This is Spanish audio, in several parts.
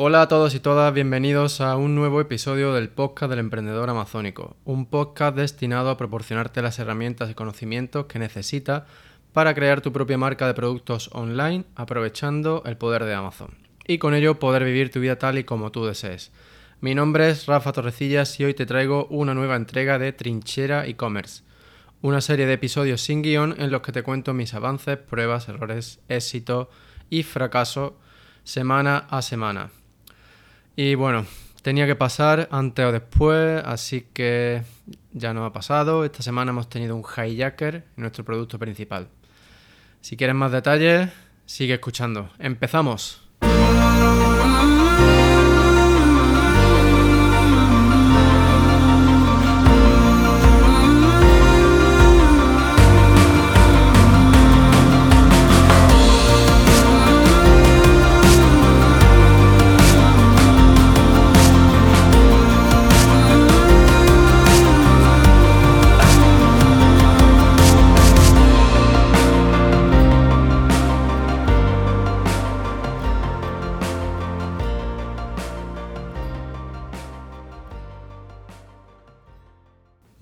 Hola a todos y todas, bienvenidos a un nuevo episodio del podcast del emprendedor amazónico, un podcast destinado a proporcionarte las herramientas y conocimientos que necesitas para crear tu propia marca de productos online aprovechando el poder de Amazon y con ello poder vivir tu vida tal y como tú desees. Mi nombre es Rafa Torrecillas y hoy te traigo una nueva entrega de Trinchera e-commerce, una serie de episodios sin guion en los que te cuento mis avances, pruebas, errores, éxitos y fracasos semana a semana. Y bueno, tenía que pasar antes o después, así que ya no ha pasado. Esta semana hemos tenido un hijacker nuestro producto principal. Si quieres más detalles, sigue escuchando. ¡Empezamos!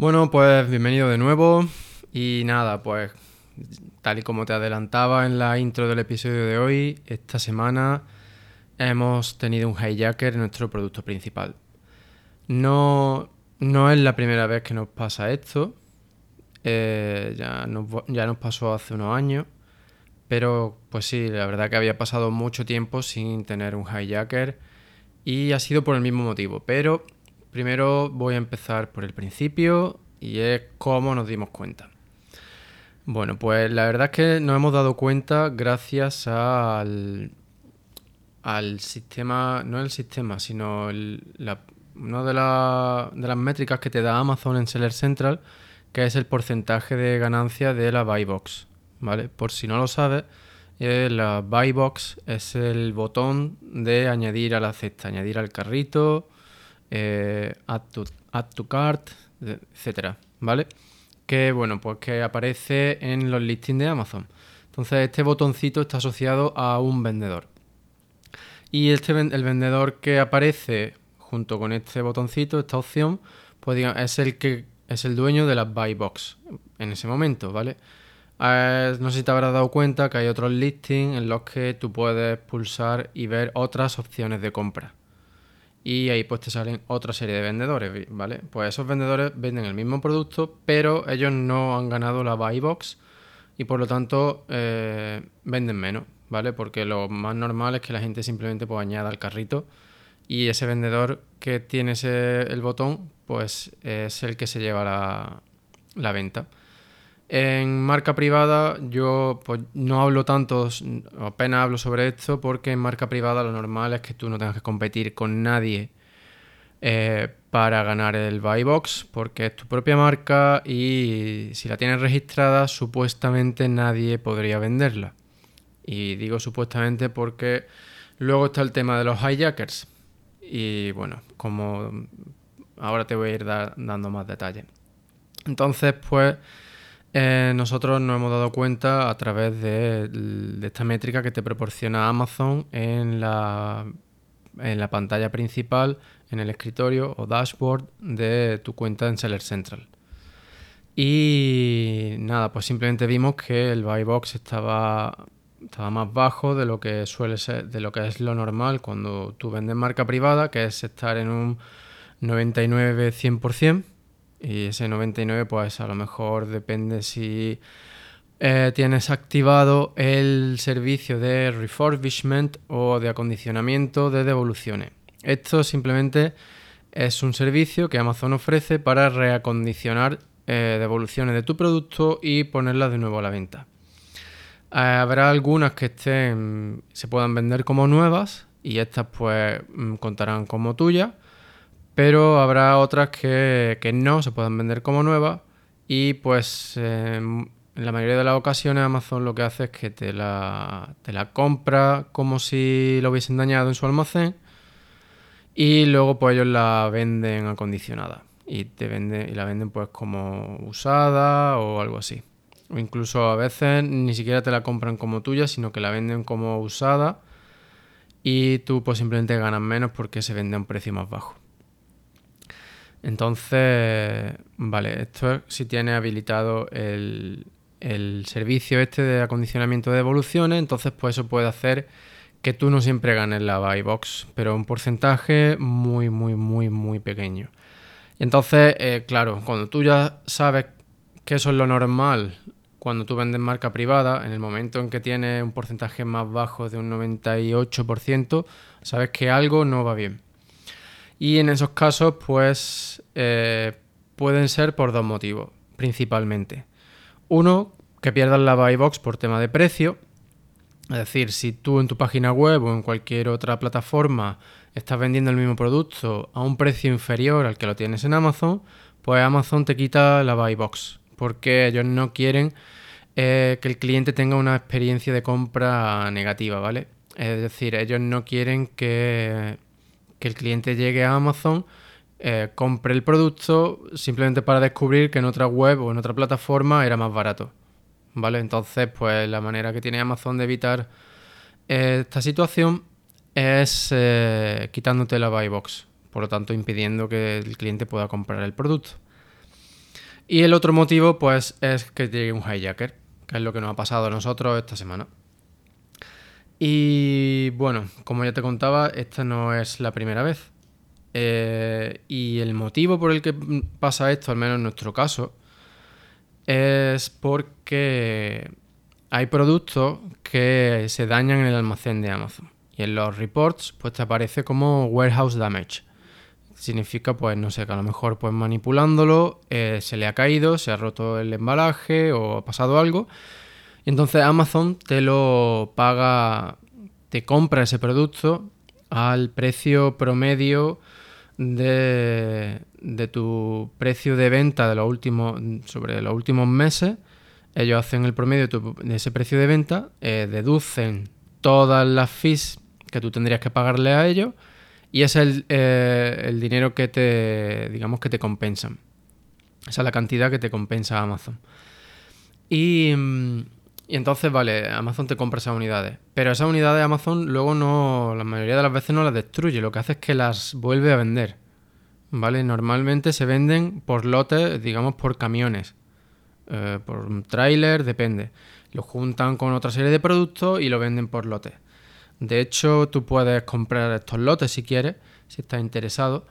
Bueno, pues bienvenido de nuevo. Y nada, pues tal y como te adelantaba en la intro del episodio de hoy, esta semana hemos tenido un hijacker en nuestro producto principal. No, no es la primera vez que nos pasa esto. Eh, ya, nos, ya nos pasó hace unos años. Pero pues sí, la verdad que había pasado mucho tiempo sin tener un hijacker. Y ha sido por el mismo motivo. Pero Primero voy a empezar por el principio y es cómo nos dimos cuenta. Bueno, pues la verdad es que nos hemos dado cuenta gracias al, sistema, no el sistema, sino una de, de, las métricas que te da Amazon en Seller Central, que es el porcentaje de ganancia de la buy box. ¿vale? Por si no lo sabes, eh, la buy box es el botón de añadir a la cesta, añadir al carrito eh, add, to, cart, etcétera, ¿vale? Que bueno, pues que aparece en los listings de Amazon. Entonces este botoncito está asociado a un vendedor. Y este el vendedor que aparece junto con este botoncito, esta opción, pues es el que es el dueño de la buy box en ese momento, ¿vale? Eh, no sé si te habrás dado cuenta que hay otros listings en los que tú puedes pulsar y ver otras opciones de compra y ahí pues te salen otra serie de vendedores, ¿vale? Pues esos vendedores venden el mismo producto, pero ellos no han ganado la buy box y por lo tanto eh, venden menos, ¿vale? Porque lo más normal es que la gente simplemente pues añada al carrito y ese vendedor que tiene ese, el botón pues es el que se lleva la, la venta. En marca privada yo pues, no hablo tanto, apenas hablo sobre esto porque en marca privada lo normal es que tú no tengas que competir con nadie eh, para ganar el buy box porque es tu propia marca y si la tienes registrada supuestamente nadie podría venderla. Y digo supuestamente porque luego está el tema de los hijackers y bueno, como ahora te voy a ir dando más detalles. Entonces pues... Eh, nosotros nos hemos dado cuenta a través de, esta métrica que te proporciona Amazon en la, en la pantalla principal, en el escritorio o dashboard de tu cuenta en Seller Central. Y nada, pues simplemente vimos que el buy box estaba, estaba más bajo de lo que suele ser, de lo que es lo normal cuando tú vendes marca privada, que es estar en un 99-100%. Y ese 99 pues a lo mejor depende si eh, tienes activado el servicio de refurbishment o de acondicionamiento de devoluciones. Esto simplemente es un servicio que Amazon ofrece para reacondicionar eh, devoluciones de tu producto y ponerlas de nuevo a la venta. Eh, habrá algunas que estén, se puedan vender como nuevas y estas pues mm, contarán como tuyas pero habrá otras que, no se puedan vender como nuevas y pues em, en la mayoría de las ocasiones Amazon lo que hace es que te la, te la compra como si lo hubiesen dañado en su almacén y luego pues ellos la venden acondicionada y te venden y la venden pues como usada o algo así. O incluso a veces ni siquiera te la compran como tuya, sino que la venden como usada y tú pues simplemente ganas menos porque se vende a un precio más bajo. Entonces, vale, esto es si tienes habilitado el, servicio este de acondicionamiento de devoluciones, entonces pues eso puede hacer que tú no siempre ganes la buy box, pero un porcentaje muy, muy, muy, muy pequeño. Y entonces, eh, claro, cuando tú ya sabes que eso es lo normal, cuando tú vendes marca privada, en el momento en que tienes un porcentaje más bajo de un 98%, sabes que algo no va bien. Y en esos casos, pues eh, pueden ser por dos motivos, principalmente. Uno, que pierdas la buy box por tema de precio. Es decir, si tú en tu página web o en cualquier otra plataforma estás vendiendo el mismo producto a un precio inferior al que lo tienes en Amazon, pues Amazon te quita la buy box. Porque ellos no quieren eh, que el cliente tenga una experiencia de compra negativa, ¿vale? Es decir, ellos no quieren que que el cliente llegue a Amazon, eh, compre el producto simplemente para descubrir que en otra web o en otra plataforma era más barato. ¿Vale? Entonces, pues la manera que tiene Amazon de evitar eh, esta situación es eh, quitándote la buy box, por lo tanto impidiendo que el cliente pueda comprar el producto. Y el otro motivo, pues, es que llegue un hijacker, que es lo que nos ha pasado a nosotros esta semana. Y bueno, como ya te contaba, esta no es la primera vez. Eh, y el motivo por el que pasa esto, al menos en nuestro caso, es porque hay productos que se dañan en el almacén de Amazon. Y en los reports, pues te aparece como warehouse damage. Significa, pues, no sé, que a lo mejor pues manipulándolo eh, se le ha caído, se ha roto el embalaje o ha pasado algo entonces Amazon te lo paga, te compra ese producto al precio promedio de, tu precio de venta de los últimos, sobre los últimos meses. Ellos hacen el promedio de, ese precio de venta, eh, deducen todas las fees que tú tendrías que pagarle a ellos y ese es el, eh, el, dinero que te, digamos, que te compensan. Esa es la cantidad que te compensa Amazon. Y, mm, y entonces, vale, Amazon te compra esas unidades. Pero esas unidades Amazon luego no, la mayoría de las veces no las destruye. Lo que hace es que las vuelve a vender. ¿Vale? Normalmente se venden por lotes, digamos por camiones. Eh, por un tráiler, depende. Lo juntan con otra serie de productos y lo venden por lotes. De hecho, tú puedes comprar estos lotes si quieres, si estás interesado.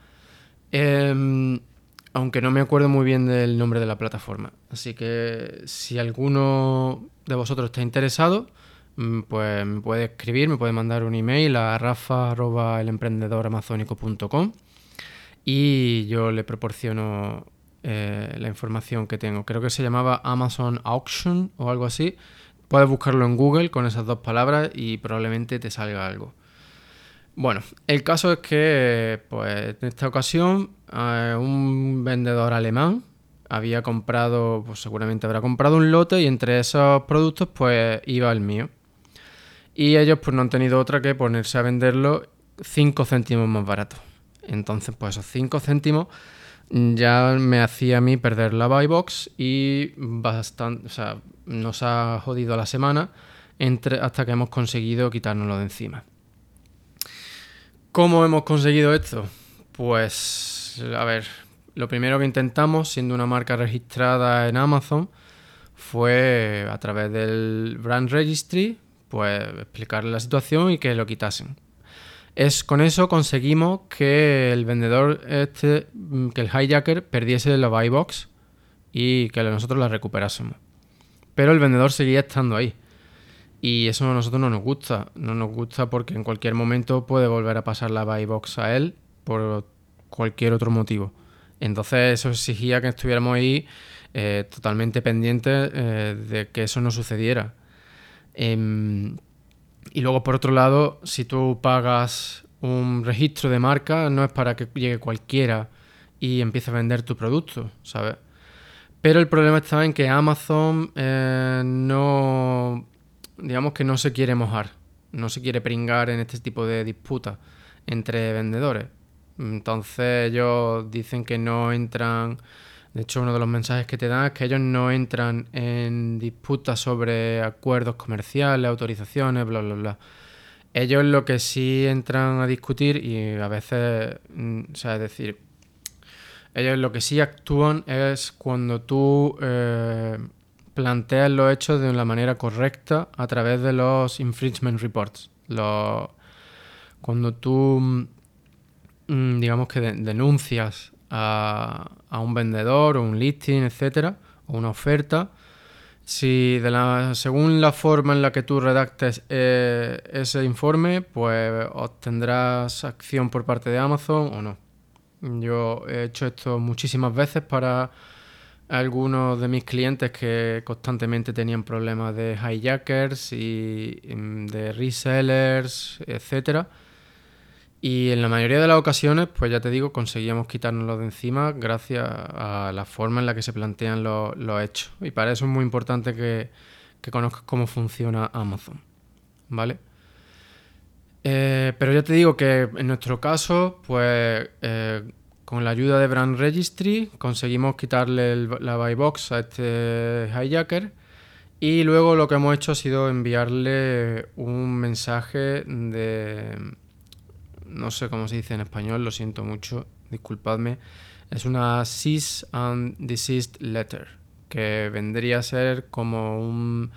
Eh, aunque no me acuerdo muy bien del nombre de la plataforma. Así que si alguno de vosotros está interesado, mm, pues me puede escribir, me puede mandar un email a rafa.elemprendedoramazónico.com y yo le proporciono eh, la información que tengo. Creo que se llamaba Amazon Auction o algo así. Puedes buscarlo en Google con esas dos palabras y probablemente te salga algo. Bueno, el caso es que, pues, en esta ocasión, eh, un vendedor alemán había comprado, pues seguramente habrá comprado un lote y entre esos productos, pues, iba el mío. Y ellos, pues, no han tenido otra que ponerse a venderlo 5 céntimos más barato. Entonces, pues, esos 5 céntimos ya me hacía a mí perder la buy box y bastante, o sea, nos ha jodido la semana hasta que hemos conseguido quitárnoslo de encima. ¿Cómo hemos conseguido esto? Pues, a ver, lo primero que intentamos, siendo una marca registrada en Amazon, fue a través del Brand Registry, pues explicarle la situación y que lo quitasen. Es con eso conseguimos que el vendedor este, que el hijacker perdiese la buy box y que nosotros la recuperásemos. Pero el vendedor seguía estando ahí. Y eso a nosotros no nos gusta. No nos gusta porque en cualquier momento puede volver a pasar la buy box a él por cualquier otro motivo. Entonces eso exigía que estuviéramos ahí eh, totalmente pendientes eh, de que eso no sucediera. Em, y luego por otro lado, si tú pagas un registro de marca, no es para que llegue cualquiera y empiece a vender tu producto, ¿sabes? Pero el problema estaba en que Amazon eh, no digamos que no se quiere mojar, no se quiere pringar en este tipo de disputas entre vendedores. Entonces ellos dicen que no entran, de hecho uno de los mensajes que te dan es que ellos no entran en disputas sobre acuerdos comerciales, autorizaciones, bla, bla, bla. Ellos lo que sí entran a discutir y a veces, mm, o sea, es decir, ellos lo que sí actúan es cuando tú eh, planteas los hechos de una manera correcta a través de los infringement reports. Cuando tú, mm, digamos que denuncias a, un vendedor o un listing, etcétera, o una oferta, si la, según la forma en la que tú redactes eh, ese informe, pues obtendrás acción por parte de Amazon o no. Yo he hecho esto muchísimas veces para algunos de mis clientes que constantemente tenían problemas de hijackers y mm, de resellers, etcétera. Y en la mayoría de las ocasiones, pues ya te digo, conseguíamos quitárnoslo de encima gracias a la forma en la que se plantean los, hechos. Y para eso es muy importante que, que conozcas cómo funciona Amazon. ¿Vale? Eh, pero ya te digo que en nuestro caso, pues eh, con la ayuda de Brand Registry conseguimos quitarle la buy box a este hijacker y luego lo que hemos hecho ha sido enviarle un mensaje de no sé cómo se dice en español, lo siento mucho, disculpadme, es una cease and desist letter, que vendría a ser como un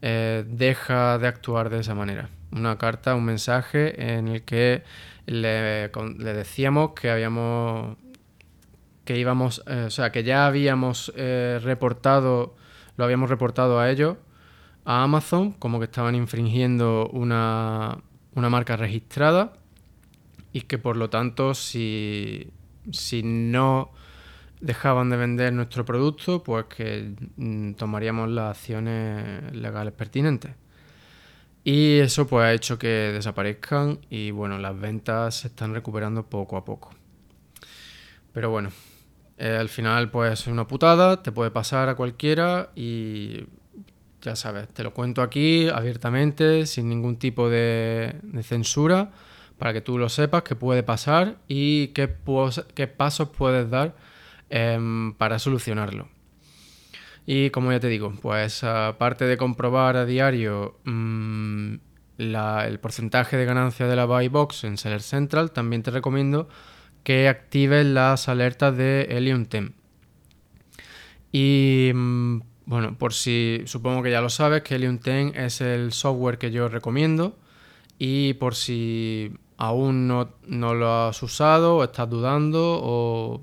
eh, deja de actuar de esa manera. Una carta, un mensaje en el que le, decíamos que habíamos que íbamos, eh, o sea, que ya habíamos eh, reportado, lo habíamos reportado a ellos, a Amazon, como que estaban infringiendo una, una marca registrada y que por lo tanto si, no dejaban de vender nuestro producto, pues que mm, tomaríamos las acciones legales pertinentes. Y eso pues ha hecho que desaparezcan y bueno, las ventas se están recuperando poco a poco. Pero bueno, eh, al final pues es una putada, te puede pasar a cualquiera y ya sabes, te lo cuento aquí abiertamente, sin ningún tipo de censura para que tú lo sepas, qué puede pasar y qué, pasos puedes dar em, para solucionarlo. Y como ya te digo, pues aparte de comprobar a diario mm, el porcentaje de ganancia de la buy box en Seller Central, también te recomiendo que actives las alertas de Helium 10. Y mm, bueno, por si supongo que ya lo sabes, que Helium 10 es el software que yo recomiendo. Y por si aún no, lo has usado o estás dudando o,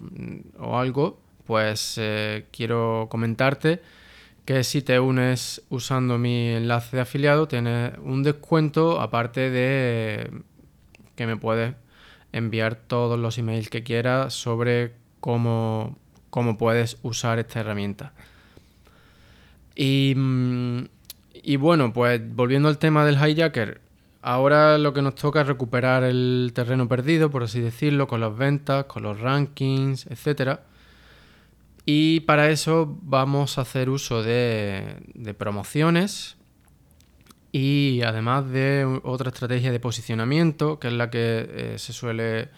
algo, pues eh, quiero comentarte que si te unes usando mi enlace de afiliado tienes un descuento aparte de que me puedes enviar todos los emails que quieras sobre cómo, cómo puedes usar esta herramienta. Y, mm, y bueno, pues volviendo al tema del hijacker, Ahora lo que nos toca es recuperar el terreno perdido, por así decirlo, con las ventas, con los rankings, etc. Y para eso vamos a hacer uso de, promociones y además de otra estrategia de posicionamiento, que es la que eh, se, suele,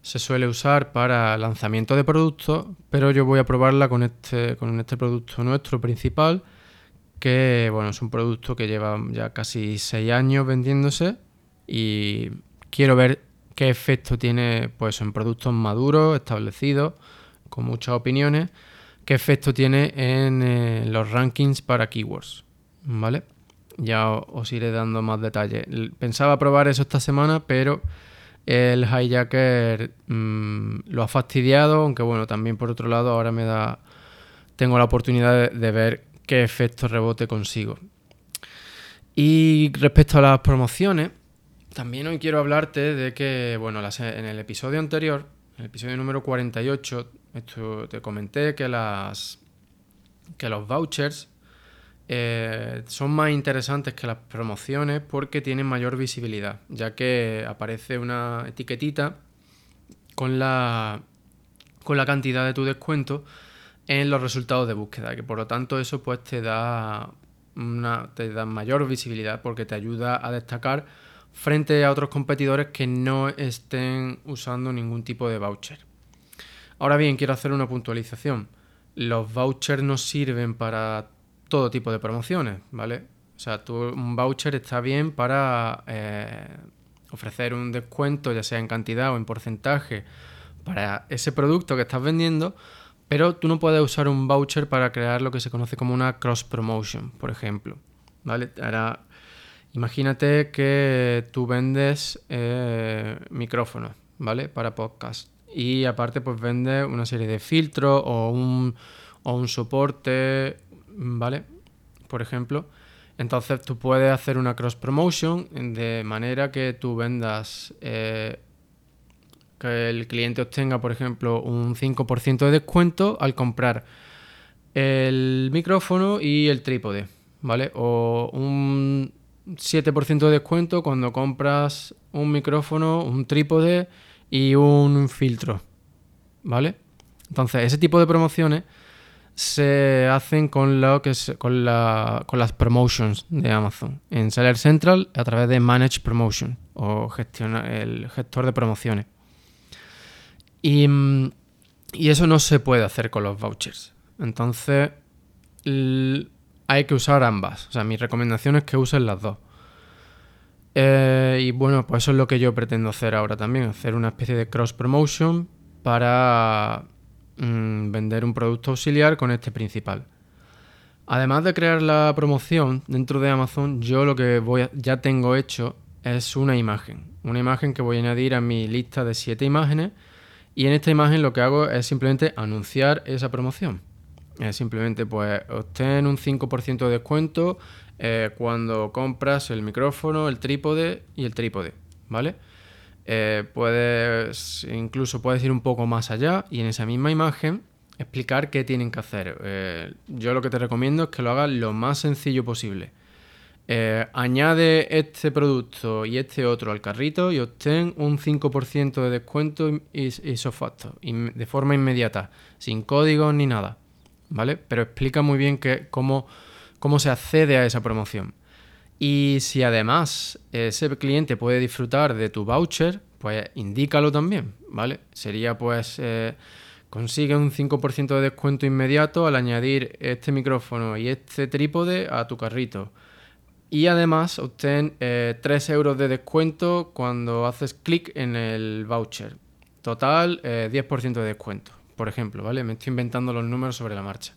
se suele usar para lanzamiento de productos, pero yo voy a probarla con este, con este producto nuestro principal que bueno, es un producto que lleva ya casi seis años vendiéndose y quiero ver qué efecto tiene pues en productos maduros, establecidos, con muchas opiniones, qué efecto tiene en eh, los rankings para keywords, ¿vale? Ya os iré dando más detalles. Pensaba probar eso esta semana, pero el hijacker mm, lo ha fastidiado, aunque bueno, también por otro lado ahora me da tengo la oportunidad de ver qué efecto rebote consigo. Y respecto a las promociones, también hoy quiero hablarte de que, bueno, en el episodio anterior, en el episodio número 48, te comenté que, las, que los vouchers eh, son más interesantes que las promociones porque tienen mayor visibilidad, ya que aparece una etiquetita con la, con la cantidad de tu descuento en los resultados de búsqueda, que por lo tanto eso pues te da una te da mayor visibilidad porque te ayuda a destacar frente a otros competidores que no estén usando ningún tipo de voucher. Ahora bien, quiero hacer una puntualización. Los vouchers no sirven para todo tipo de promociones, ¿vale? O sea, un voucher está bien para eh, ofrecer un descuento, ya sea en cantidad o en porcentaje, para ese producto que estás vendiendo, pero tú no puedes usar un voucher para crear lo que se conoce como una cross promotion, por ejemplo. ¿Vale? Ahora, imagínate que tú vendes eh, micrófonos, ¿vale? Para podcast. Y aparte, pues vendes una serie de filtros o un, o un soporte, ¿vale? Por ejemplo. Entonces tú puedes hacer una cross promotion de manera que tú vendas eh, que el cliente obtenga, por ejemplo, un 5% de descuento al comprar el micrófono y el trípode, ¿vale? O un 7% de descuento cuando compras un micrófono, un trípode y un filtro, ¿vale? Entonces, ese tipo de promociones se hacen con lo que con, las promotions de Amazon en Seller Central a través de Manage Promotion o gestiona, el gestor de promociones. Y, y, eso no se puede hacer con los vouchers. Entonces hay que usar ambas. O sea, mi recomendación es que usen las dos. Eh, y bueno, pues eso es lo que yo pretendo hacer ahora también, hacer una especie de cross promotion para Mm, vender un producto auxiliar con este principal. Además de crear la promoción dentro de Amazon, yo lo que voy ya tengo hecho es una imagen. Una imagen que voy a añadir a mi lista de 7 imágenes. Y en esta imagen lo que hago es simplemente anunciar esa promoción. Es simplemente pues obtén un 5% de descuento eh, cuando compras el micrófono, el trípode y el trípode. ¿Vale? Eh, puedes, incluso puedes ir un poco más allá y en esa misma imagen explicar qué tienen que hacer. Eh, yo lo que te recomiendo es que lo hagas lo más sencillo posible. Añade este producto y este otro al carrito y obtén un 5% de descuento y, y de forma inmediata, sin códigos ni nada. ¿Vale? Pero explica muy bien que, cómo, cómo se accede a esa promoción. Y si además ese cliente puede disfrutar de tu voucher, pues indícalo también, ¿vale? Sería pues eh, consigue un 5% de descuento inmediato al añadir este micrófono y este trípode a tu carrito. Y además obtén 3 eh, euros de descuento cuando haces clic en el voucher. Total, 10% eh, de descuento, por ejemplo, ¿vale? Me estoy inventando los números sobre la marcha.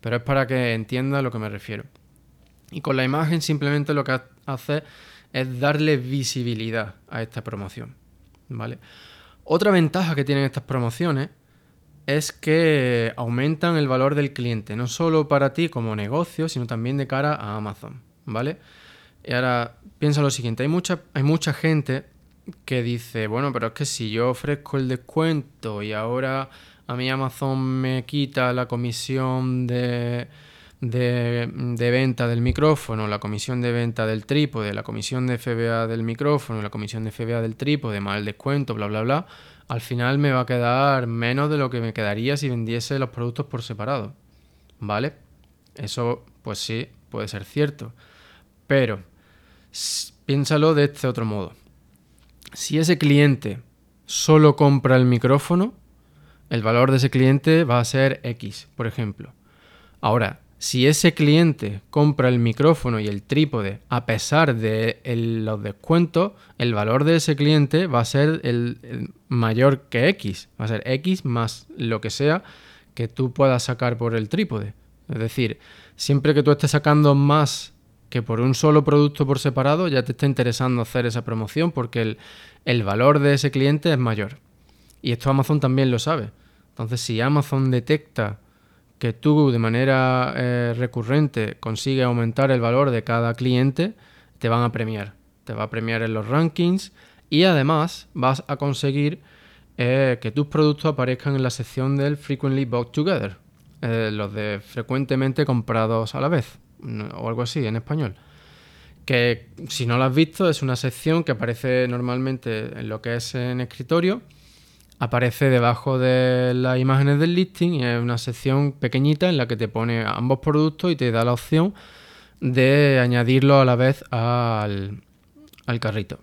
Pero es para que entienda a lo que me refiero. Y con la imagen simplemente lo que hace es darle visibilidad a esta promoción. ¿vale? Otra ventaja que tienen estas promociones es que aumentan el valor del cliente, no solo para ti como negocio, sino también de cara a Amazon. ¿Vale? Y ahora piensa lo siguiente, hay mucha, hay mucha gente que dice, bueno, pero es que si yo ofrezco el descuento y ahora a mí Amazon me quita la comisión de de, venta del micrófono, la comisión de venta del trípode, la comisión de FBA del micrófono, la comisión de FBA del trípode, más el descuento, bla, bla, bla, al final me va a quedar menos de lo que me quedaría si vendiese los productos por separado. ¿Vale? Eso, pues sí, puede ser cierto. Pero, piénsalo de este otro modo. Si ese cliente solo compra el micrófono, el valor de ese cliente va a ser X, por ejemplo. Ahora, si ese cliente compra el micrófono y el trípode a pesar de los descuentos, el valor de ese cliente va a ser el, mayor que X. Va a ser X más lo que sea que tú puedas sacar por el trípode. Es decir, siempre que tú estés sacando más que por un solo producto por separado, ya te está interesando hacer esa promoción porque el, el valor de ese cliente es mayor. Y esto Amazon también lo sabe. Entonces, si Amazon detecta que tú de manera eh, recurrente consigues aumentar el valor de cada cliente, te van a premiar. Te va a premiar en los rankings y además vas a conseguir eh, que tus productos aparezcan en la sección del Frequently Bought Together, eh, los de frecuentemente comprados a la vez, o algo así en español. Que si no lo has visto es una sección que aparece normalmente en lo que es en escritorio aparece debajo de las imágenes del listing y es una sección pequeñita en la que te pone ambos productos y te da la opción de añadirlo a la vez al, carrito.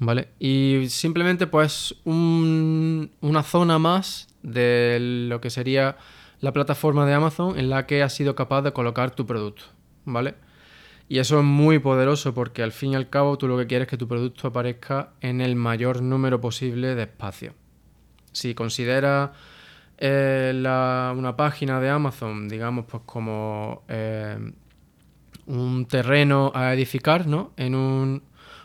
¿Vale? Y simplemente pues una zona más de lo que sería la plataforma de Amazon en la que has sido capaz de colocar tu producto. ¿Vale? Y eso es muy poderoso porque al fin y al cabo tú lo que quieres es que tu producto aparezca en el mayor número posible de espacios. Si consideras eh, una página de Amazon, digamos, pues como eh, un terreno a edificar, ¿no? En un,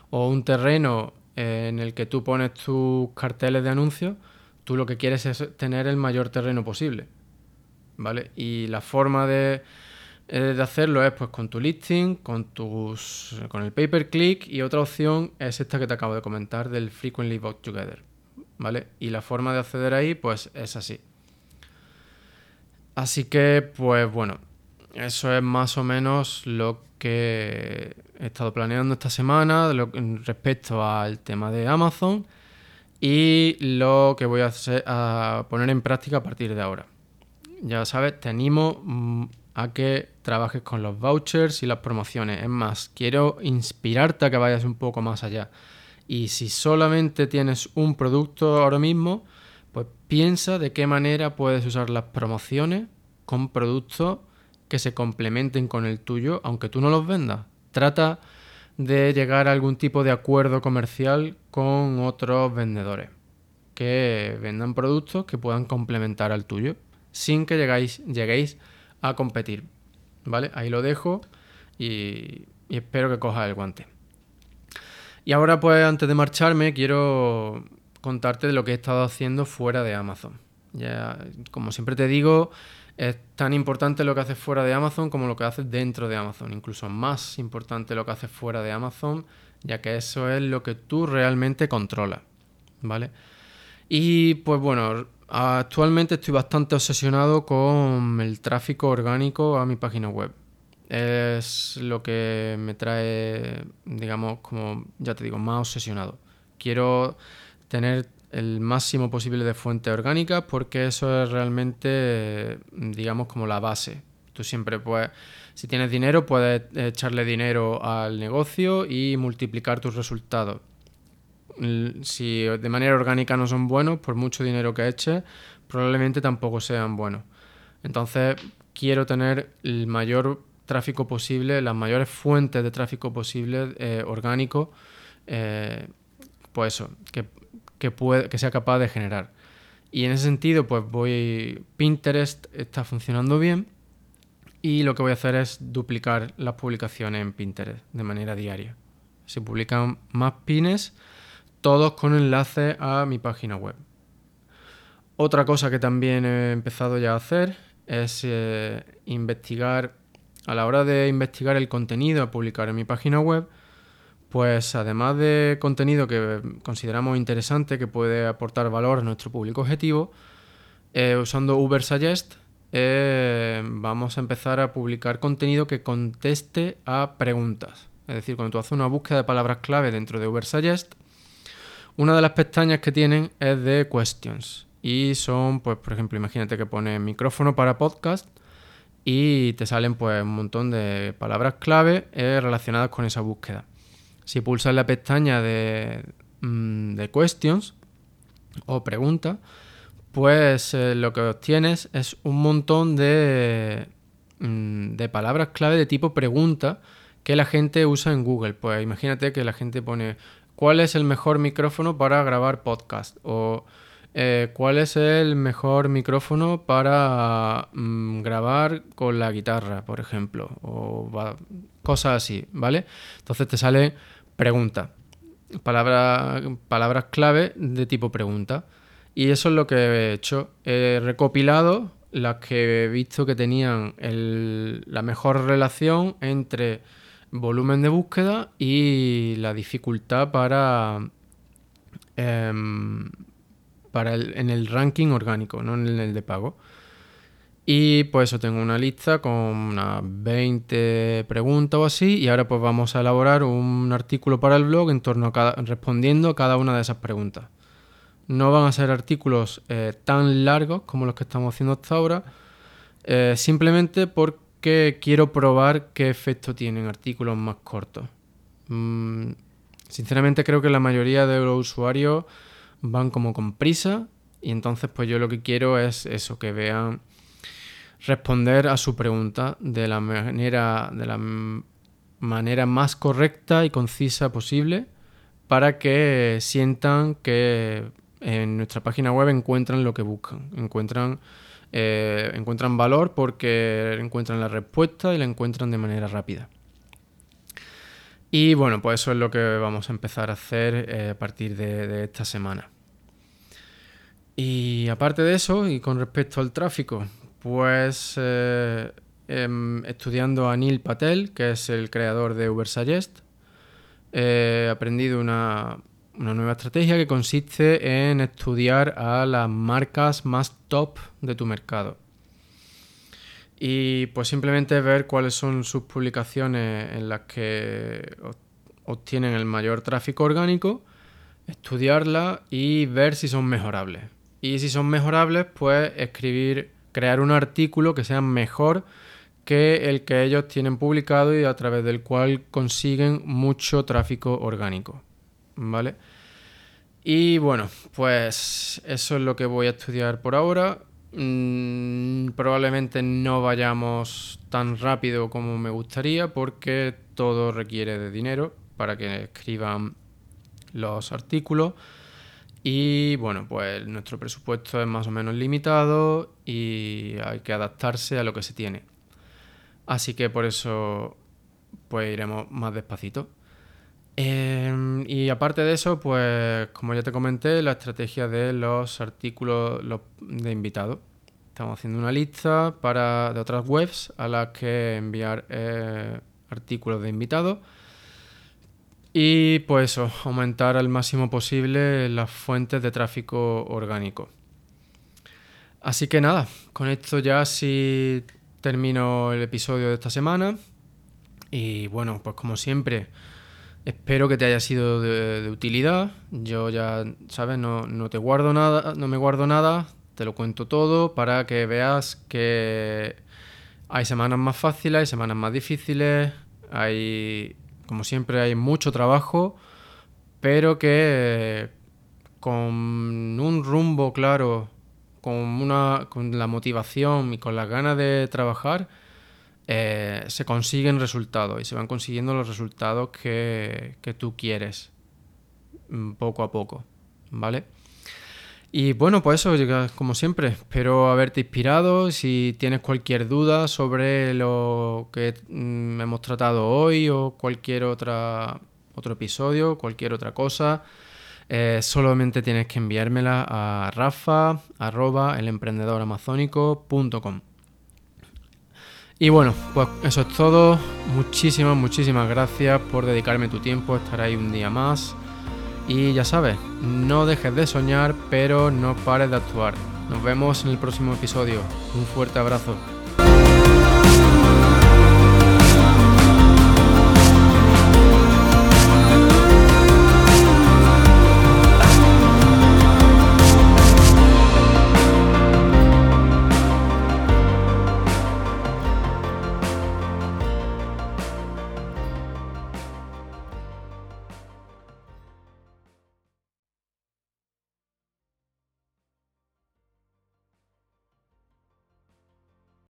o un terreno eh, en el que tú pones tus carteles de anuncios, tú lo que quieres es tener el mayor terreno posible. ¿Vale? Y la forma de, de hacerlo es pues con tu listing, con tus. con el pay per click y otra opción es esta que te acabo de comentar del frequently bought together. ¿Vale? Y la forma de acceder ahí, pues es así. Así que, pues bueno, eso es más o menos lo que he estado planeando esta semana respecto al tema de Amazon y lo que voy a, a poner en práctica a partir de ahora. Ya sabes, te animo mm, a que trabajes con los vouchers y las promociones. Es más, quiero inspirarte a que vayas un poco más allá. Y si solamente tienes un producto ahora mismo, pues piensa de qué manera puedes usar las promociones con productos que se complementen con el tuyo, aunque tú no los vendas. Trata de llegar a algún tipo de acuerdo comercial con otros vendedores que vendan productos que puedan complementar al tuyo sin que lleguéis a competir. ¿Vale? Ahí lo dejo y, y espero que cojas el guante. Y ahora pues antes de marcharme quiero contarte de lo que he estado haciendo fuera de Amazon. Ya, como siempre te digo, es tan importante lo que haces fuera de Amazon como lo que haces dentro de Amazon. Incluso más importante lo que haces fuera de Amazon, ya que eso es lo que tú realmente controlas. ¿Vale? Y pues bueno, actualmente estoy bastante obsesionado con el tráfico orgánico a mi página web es lo que me trae, digamos, como ya te digo, más obsesionado. Quiero tener el máximo posible de fuentes orgánicas porque eso es realmente, digamos, como la base. Tú siempre puedes, si tienes dinero, puedes echarle dinero al negocio y multiplicar tus resultados. Si de manera orgánica no son buenos, por mucho dinero que eches, probablemente tampoco sean buenos. Entonces, quiero tener el mayor tráfico posible, las mayores fuentes de tráfico posible eh, orgánico, eh, pues eso, que, que, puede, que sea capaz de generar. Y en ese sentido, pues voy. Pinterest está funcionando bien. Y lo que voy a hacer es duplicar las publicaciones en Pinterest de manera diaria. Se publican más pines, todos con enlace a mi página web. Otra cosa que también he empezado ya a hacer es eh, investigar a la hora de investigar el contenido a publicar en mi página web, pues además de contenido que consideramos interesante, que puede aportar valor a nuestro público objetivo, eh, usando Ubersuggest eh, vamos a empezar a publicar contenido que conteste a preguntas. Es decir, cuando tú haces una búsqueda de palabras clave dentro de Ubersuggest, una de las pestañas que tienen es de questions. Y son, pues, por ejemplo, imagínate que pone micrófono para podcast y te salen pues un montón de palabras clave eh, relacionadas con esa búsqueda. Si pulsas la pestaña de, mm, de questions o preguntas, pues eh, lo que obtienes es un montón de, mm, de palabras clave de tipo pregunta que la gente usa en Google. Pues imagínate que la gente pone ¿cuál es el mejor micrófono para grabar podcast? o eh, ¿Cuál es el mejor micrófono para mm, grabar con la guitarra, por ejemplo? O cosas así, ¿vale? Entonces te sale pregunta, palabras clave de tipo pregunta. Y eso es lo que he hecho. He recopilado las que he visto que tenían la mejor relación entre volumen de búsqueda y la dificultad para... En el ranking orgánico, no en el de pago. Y pues eso, tengo una lista con unas 20 preguntas o así y ahora pues vamos a elaborar un artículo para el blog en torno a cada, respondiendo a cada una de esas preguntas. No van a ser artículos eh, tan largos como los que estamos haciendo hasta ahora, eh, simplemente porque quiero probar qué efecto tienen artículos más cortos. Mm, sinceramente creo que la mayoría de los usuarios van como con prisa y entonces pues yo lo que quiero es eso, que vean responder a su pregunta de la manera, de la manera más correcta y concisa posible para que sientan que en nuestra página web encuentran lo que buscan, encuentran, eh, encuentran valor porque encuentran la respuesta y la encuentran de manera rápida. Y bueno, pues eso es lo que vamos a empezar a hacer eh, a partir de, esta semana. Y aparte de eso, y con respecto al tráfico, pues eh, em, estudiando a Neil Patel, que es el creador de Ubersuggest, he aprendido una, una nueva estrategia que consiste en estudiar a las marcas más top de tu mercado. Y pues simplemente ver cuáles son sus publicaciones en las que obtienen el mayor tráfico orgánico, estudiarlas y ver si son mejorables. Y si son mejorables, pues escribir, crear un artículo que sea mejor que el que ellos tienen publicado y a través del cual consiguen mucho tráfico orgánico. ¿vale? Y bueno, pues eso es lo que voy a estudiar por ahora. Mm, probablemente no vayamos tan rápido como me gustaría porque todo requiere de dinero para que escriban los artículos. Y bueno, pues nuestro presupuesto es más o menos limitado y hay que adaptarse a lo que se tiene. Así que por eso pues iremos más despacito. Em, y aparte de eso, pues como ya te comenté, la estrategia de los artículos de invitados. Estamos haciendo una lista para, de otras webs a las que enviar eh, artículos de invitados. Y pues eso, aumentar al máximo posible las fuentes de tráfico orgánico. Así que nada, con esto ya sí termino el episodio de esta semana. Y bueno, pues como siempre, Espero que te haya sido de, utilidad. Yo ya, ¿sabes? No, no, te guardo nada, no me guardo nada, te lo cuento todo para que veas que hay semanas más fáciles, hay semanas más difíciles, hay, como siempre, hay mucho trabajo, pero que con un rumbo claro, con, una, con la motivación y con las ganas de trabajar, eh, se consiguen resultados y se van consiguiendo los resultados que, tú quieres mm, poco a poco, ¿vale? Y bueno, pues eso, como siempre, espero haberte inspirado. Si tienes cualquier duda sobre lo que mm, hemos tratado hoy o cualquier otra, otro episodio, cualquier otra cosa, eh, solamente tienes que enviármela a rafa y bueno, pues eso es todo. Muchísimas, muchísimas gracias por dedicarme tu tiempo, estar ahí un día más. Y ya sabes, no dejes de soñar, pero no pares de actuar. Nos vemos en el próximo episodio. Un fuerte abrazo.